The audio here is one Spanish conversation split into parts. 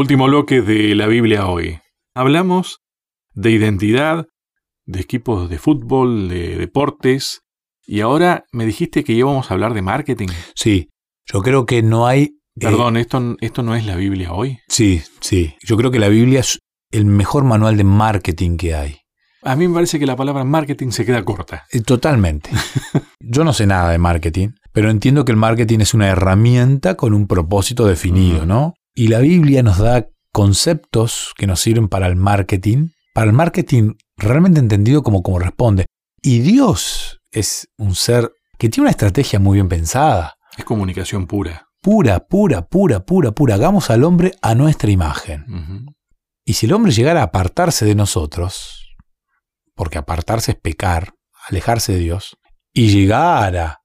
Último bloque de la Biblia hoy. Hablamos de identidad, de equipos de fútbol, de deportes, y ahora me dijiste que íbamos a hablar de marketing. Sí, yo creo que no hay... eh, Perdón, esto, esto no es la Biblia hoy. sí, sí. Yo creo que la Biblia es el mejor manual de marketing que hay. A mí me parece que la palabra marketing se queda corta. Eh, Totalmente. Yo no sé nada de marketing, pero entiendo que el marketing es una herramienta con un propósito definido. ¿no? Y la Biblia nos da conceptos que nos sirven para el marketing, para el marketing realmente entendido como corresponde. Y Dios es un ser que tiene una estrategia muy bien pensada. Es comunicación pura. Pura, pura, pura, pura, pura. Hagamos al hombre a nuestra imagen. Y si el hombre llegara a apartarse de nosotros, porque apartarse es pecar, alejarse de Dios, y llegara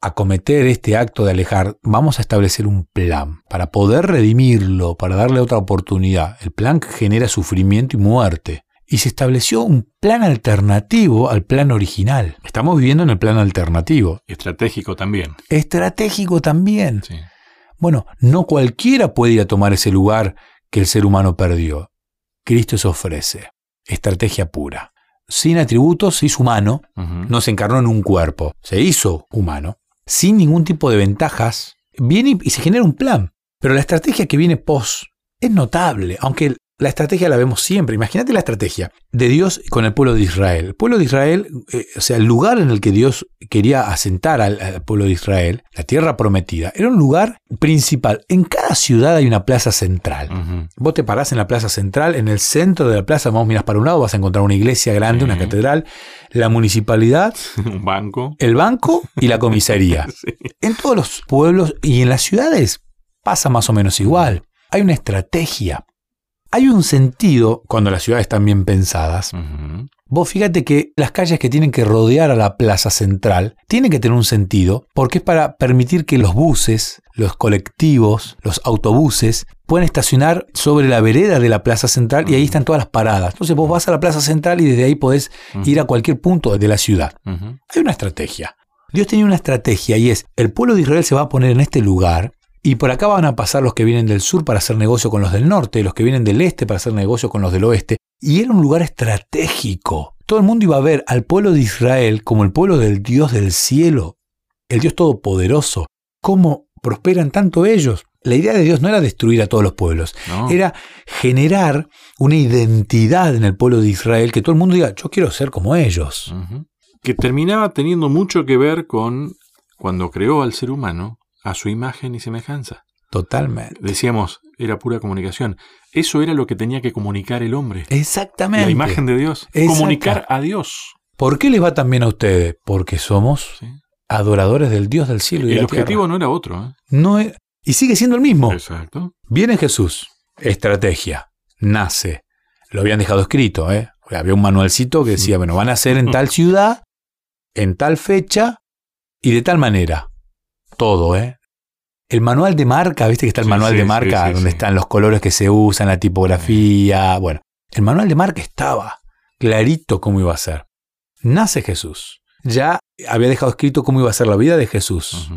a cometer este acto de alejar, vamos a establecer un plan para poder redimirlo, para darle otra oportunidad. El plan genera sufrimiento y muerte. Y se estableció un plan alternativo al plan original. Estamos viviendo en el plan alternativo. Estratégico también. Estratégico también. Sí. Bueno, no cualquiera puede ir a tomar ese lugar que el ser humano perdió. Cristo se ofrece. Estrategia pura. Sin atributos, se hizo humano, no se encarnó en un cuerpo, se hizo humano, sin ningún tipo de ventajas, viene y- se genera un plan. Pero la estrategia que viene post es notable, aunque la estrategia la vemos siempre. Imagínate la estrategia de Dios con el pueblo de Israel. El pueblo de Israel, eh, o sea, el lugar en el que Dios quería asentar al, al pueblo de Israel, la tierra prometida, era un lugar principal. En cada ciudad hay una plaza central. Vos te parás en la plaza central, en el centro de la plaza, vos miras para un lado, vas a encontrar una iglesia grande, una catedral, la municipalidad, Un banco. el banco y la comisaría. Sí. En todos los pueblos y en las ciudades pasa más o menos igual. Hay una estrategia. Hay un sentido cuando las ciudades están bien pensadas. Vos fíjate que las calles que tienen que rodear a la plaza central tienen que tener un sentido porque es para permitir que los buses, los colectivos, los autobuses puedan estacionar sobre la vereda de la plaza central y ahí están todas las paradas. Entonces vos vas a la plaza central y desde ahí podés ir a cualquier punto de la ciudad. Hay una estrategia. Dios tenía una estrategia y es, el pueblo de Israel se va a poner en este lugar y por acá van a pasar los que vienen del sur para hacer negocio con los del norte, los que vienen del este para hacer negocio con los del oeste. Y era un lugar estratégico. Todo el mundo iba a ver al pueblo de Israel como el pueblo del Dios del cielo, el Dios todopoderoso. ¿Cómo prosperan tanto ellos? La idea de Dios no era destruir a todos los pueblos, No. era generar una identidad en el pueblo de Israel que todo el mundo diga, yo quiero ser como ellos. Que terminaba teniendo mucho que ver con cuando creó al ser humano a su imagen y semejanza. Totalmente. Decíamos, era pura comunicación. Eso era lo que tenía que comunicar el hombre. Exactamente. La imagen de Dios. Comunicar a Dios. ¿Por qué les va tan bien a ustedes? Porque somos ¿sí? adoradores del Dios del cielo y de El objetivo no era otro. ¿eh? No es- y sigue siendo el mismo. Exacto. Viene Jesús, estrategia, nace. Lo habían dejado escrito, ¿eh? Había un manualcito que decía, bueno, van a ser en tal ciudad, en tal fecha y de tal manera. Todo, ¿eh? El manual de marca, viste que está el Sí, manual sí, de marca sí, donde están los colores que se usan, la tipografía. Bueno, el manual de marca estaba clarito cómo iba a ser. Nace Jesús. Ya había dejado escrito cómo iba a ser la vida de Jesús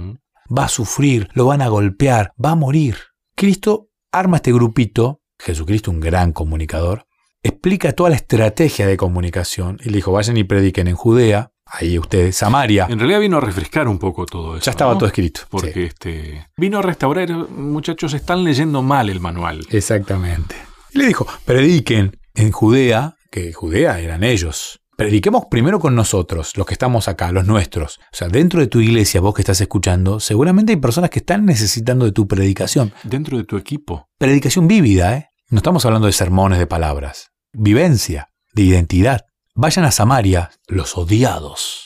va a sufrir, lo van a golpear, va a morir. Cristo arma este grupito, Jesucristo un gran comunicador, explica toda la estrategia de comunicación y le dijo, vayan y prediquen en Judea, ahí ustedes, Samaria, En realidad vino a refrescar un poco todo eso. ya estaba ¿no? todo escrito. Porque Sí, este vino a restaurar, muchachos, están leyendo mal el manual. exactamente. Y le dijo, prediquen en Judea, que Judea eran ellos. Prediquemos primero con nosotros, los que estamos acá, los nuestros. O sea, dentro de tu iglesia, vos que estás escuchando, seguramente hay personas que están necesitando de tu predicación. Dentro de tu equipo. Predicación vívida, ¿eh? No estamos hablando de sermones de palabras. Vivencia, de identidad. Vayan a Samaria, los odiados,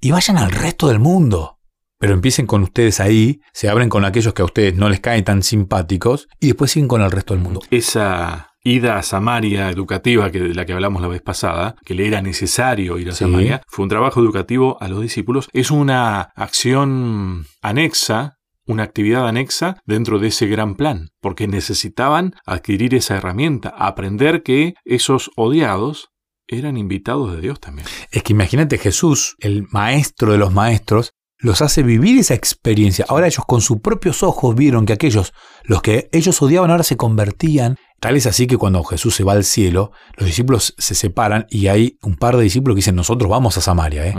y vayan al resto del mundo. Pero empiecen con ustedes ahí, se abren con aquellos que a ustedes no les caen tan simpáticos, y después siguen con el resto del mundo. Esa ida a Samaria educativa que de la que hablamos la vez pasada, que le era necesario ir a Sí. Samaria, fue un trabajo educativo a los discípulos. Es una acción anexa, una actividad anexa dentro de ese gran plan, porque necesitaban adquirir esa herramienta, aprender que esos odiados eran invitados de Dios también. Es que imagínate Jesús, el maestro de los maestros, los hace vivir esa experiencia. Ahora ellos con sus propios ojos vieron que aquellos, los que ellos odiaban, ahora se convertían. Tal es así que cuando Jesús se va al cielo, los discípulos se separan y hay un par de discípulos que dicen, nosotros vamos a Samaria. ¿eh?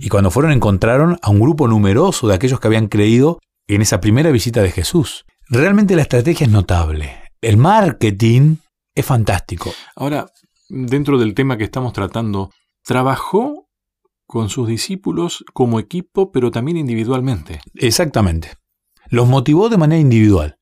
Y cuando fueron encontraron a un grupo numeroso de aquellos que habían creído en esa primera visita de Jesús. Realmente la estrategia es notable. El marketing es fantástico. Ahora, dentro del tema que estamos tratando, trabajó con sus discípulos como equipo, pero también individualmente. Exactamente. Los motivó de manera individual,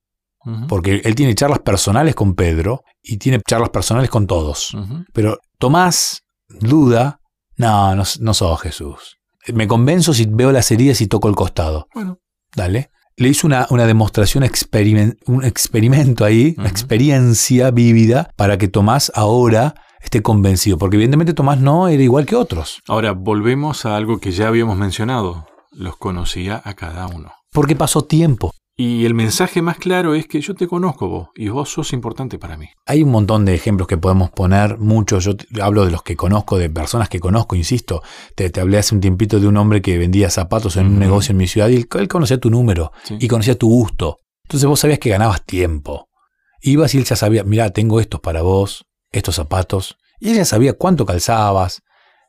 porque él tiene charlas personales con Pedro y tiene charlas personales con todos. Pero Tomás duda, no, no, no sos Jesús. Me convenzo si veo las heridas y toco el costado. Bueno, Dale. Le hizo una, una demostración, experimen- un experimento ahí, una experiencia vívida, para que Tomás ahora esté convencido. Porque evidentemente Tomás no era igual que otros. ahora volvemos a algo que ya habíamos mencionado. Los conocía a cada uno. Porque pasó tiempo. Y el mensaje más claro es que yo te conozco vos y vos sos importante para mí. Hay un montón de ejemplos que podemos poner, muchos. Yo hablo de los que conozco, de personas que conozco, insisto. Te, te hablé hace un tiempito de un hombre que vendía zapatos en un negocio en mi ciudad y él, él conocía tu número Sí. y conocía tu gusto. Entonces vos sabías que ganabas tiempo. Ibas y él ya sabía, mira, tengo estos para vos, estos zapatos. Y él ya sabía cuánto calzabas,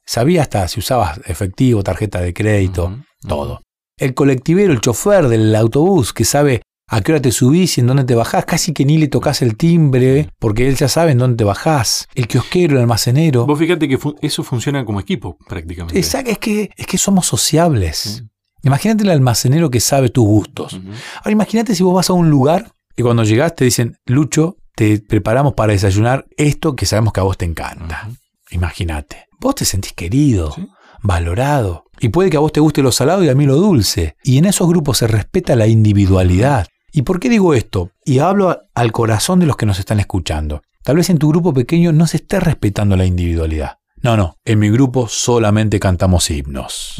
sabía hasta si usabas efectivo, tarjeta de crédito, todo. El colectivero, el chofer del autobús que sabe a qué hora te subís y en dónde te bajás, casi que ni le tocas el timbre, porque él ya sabe en dónde te bajás. El kiosquero, el almacenero. Vos fíjate que fu- eso funciona como equipo prácticamente. Exacto, es que, es que somos sociables. Imagínate el almacenero que sabe tus gustos. Ahora imagínate si vos vas a un lugar y cuando llegás te dicen, Lucho, te preparamos para desayunar esto que sabemos que a vos te encanta. Imagínate. Vos te sentís querido, Sí. valorado. Y puede que a vos te guste lo salado y a mí lo dulce. Y en esos grupos se respeta la individualidad. ¿Y por qué digo esto? Y hablo al corazón de los que nos están escuchando. Tal vez en tu grupo pequeño no se esté respetando la individualidad. No, no. En mi grupo solamente cantamos himnos.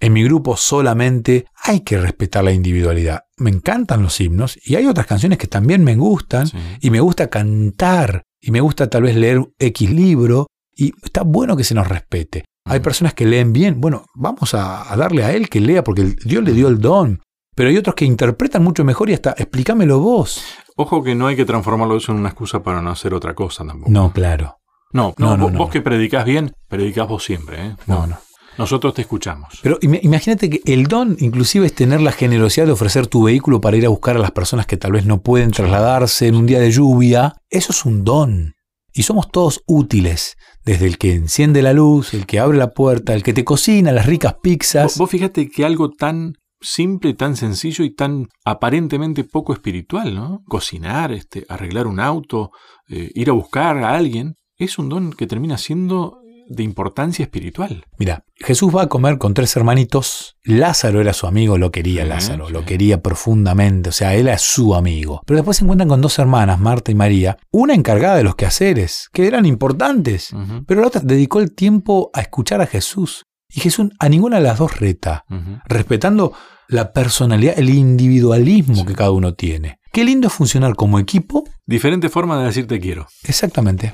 En mi grupo solamente hay que respetar la individualidad. Me encantan los himnos y hay otras canciones que también me gustan Sí. y me gusta cantar y me gusta tal vez leer X libro y está bueno que se nos respete. Hay personas que leen bien, bueno, vamos a, a darle a él que lea porque Dios le dio el don. Pero hay otros que interpretan mucho mejor y hasta explícamelo vos. Ojo que no hay que transformarlo eso en una excusa para no hacer otra cosa tampoco. No, claro. No, no, No, no, vos, que predicás bien, predicás vos siempre. ¿eh? No, no. Nosotros te escuchamos. Pero im- imagínate que el don inclusive es tener la generosidad de ofrecer tu vehículo para ir a buscar a las personas que tal vez no pueden trasladarse en un día de lluvia. Eso es un don. Y somos todos útiles, desde el que enciende la luz, el que abre la puerta, el que te cocina las ricas pizzas. vos fíjate que algo tan simple, tan sencillo y tan aparentemente poco espiritual, ¿no? Cocinar, este, arreglar un auto, eh, ir a buscar a alguien, es un don que termina siendo de importancia espiritual. Mira, Jesús va a comer con tres hermanitos. Lázaro era su amigo, lo quería Sí, Lázaro, sí. lo quería profundamente, o sea, él era su amigo. Pero después se encuentran con dos hermanas, Marta y María, una encargada de los quehaceres, que eran importantes. Pero la otra dedicó el tiempo a escuchar a Jesús. Y Jesús a ninguna de las dos reta, respetando la personalidad, el individualismo Sí. que cada uno tiene. Qué lindo es funcionar como equipo. Diferente forma de decir te quiero. Exactamente.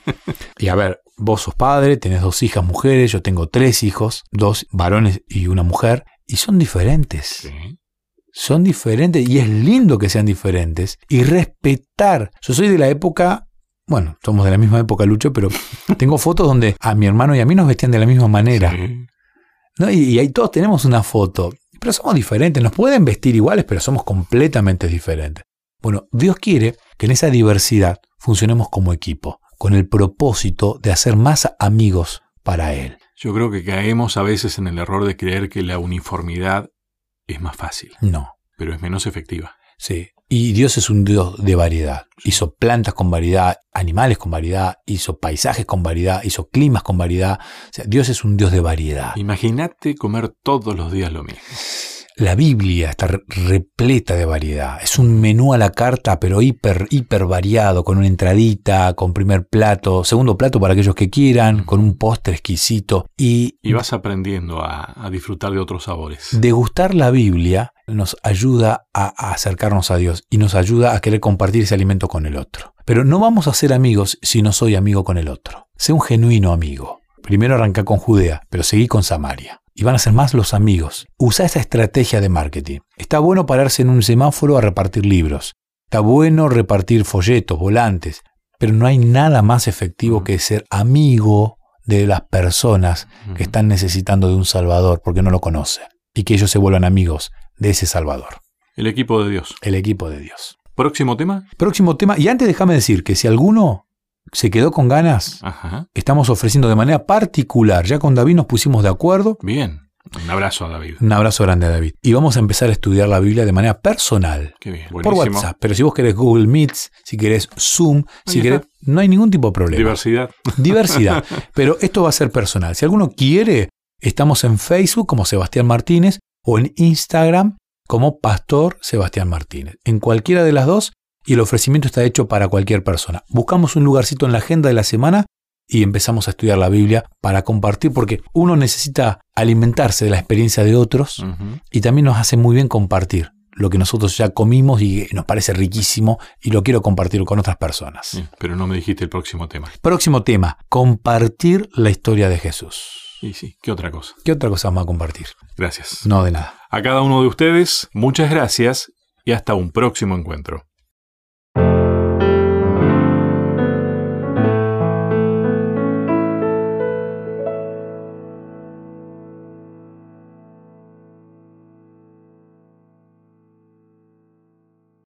y a ver, vos sos padre, tenés dos hijas mujeres, yo tengo tres hijos, dos varones y una mujer, y son diferentes. Sí. Son diferentes y es lindo que sean diferentes y respetar. Yo soy de la época, bueno, somos de la misma época, Lucho, pero tengo fotos donde a mi hermano y a mí nos vestían de la misma manera. Sí. ¿no? Y, y ahí todos tenemos una foto, pero somos diferentes. Nos pueden vestir iguales, pero somos completamente diferentes. Bueno, Dios quiere que en esa diversidad funcionemos como equipo, con el propósito de hacer más amigos para Él. Yo creo que caemos a veces en el error de creer que la uniformidad es más fácil, No, pero es menos efectiva. sí. Y Dios es un Dios de variedad. Hizo plantas con variedad, animales con variedad, hizo paisajes con variedad, hizo climas con variedad. O sea, Dios es un Dios de variedad. Imagínate comer todos los días lo mismo. La Biblia está re- repleta de variedad. Es un menú a la carta, pero hiper, hiper variado, con una entradita, con primer plato, segundo plato para aquellos que quieran, con un postre exquisito. Y, Y vas aprendiendo a, a disfrutar de otros sabores. degustar la Biblia nos ayuda a, acercarnos a Dios y nos ayuda a querer compartir ese alimento con el otro. Pero no vamos a ser amigos si no soy amigo con el otro. Sé un genuino amigo. Primero arranca con Judea, pero seguí con Samaria. y van a ser más los amigos. Usa esa estrategia de marketing. Está bueno pararse en un semáforo a repartir libros. Está bueno repartir folletos, volantes. Pero no hay nada más efectivo que ser amigo de las personas que están necesitando de un Salvador porque no lo conocen. Y que ellos se vuelvan amigos de ese Salvador, El equipo de Dios. el equipo de Dios. Próximo tema. Próximo tema. Y antes déjame decir que si alguno se quedó con ganas, Ajá. estamos ofreciendo de manera particular. Ya con David nos pusimos de acuerdo. Bien. Un abrazo a David. Un abrazo grande a David. Y vamos a empezar a estudiar la Biblia de manera personal. Qué bien. Por Buenísimo. WhatsApp. Pero si vos querés Google Meets, si querés Zoom, si querés. No hay ningún tipo de problema. Diversidad. Diversidad. Pero esto va a ser personal. Si alguno quiere, estamos en Facebook como Sebastián Martínez o en Instagram como Pastor Sebastián Martínez. En cualquiera de las dos y el ofrecimiento está hecho para cualquier persona. Buscamos un lugarcito en la agenda de la semana y empezamos a estudiar la Biblia para compartir porque uno necesita alimentarse de la experiencia de otros y también nos hace muy bien compartir lo que nosotros ya comimos y nos parece riquísimo y lo quiero compartir con otras personas. Pero no me dijiste el próximo tema. Próximo tema, compartir la historia de Jesús. Y sí, ¿qué otra cosa? ¿Qué otra cosa vamos a compartir? Gracias. No de nada. A cada uno de ustedes, muchas gracias y hasta un próximo encuentro.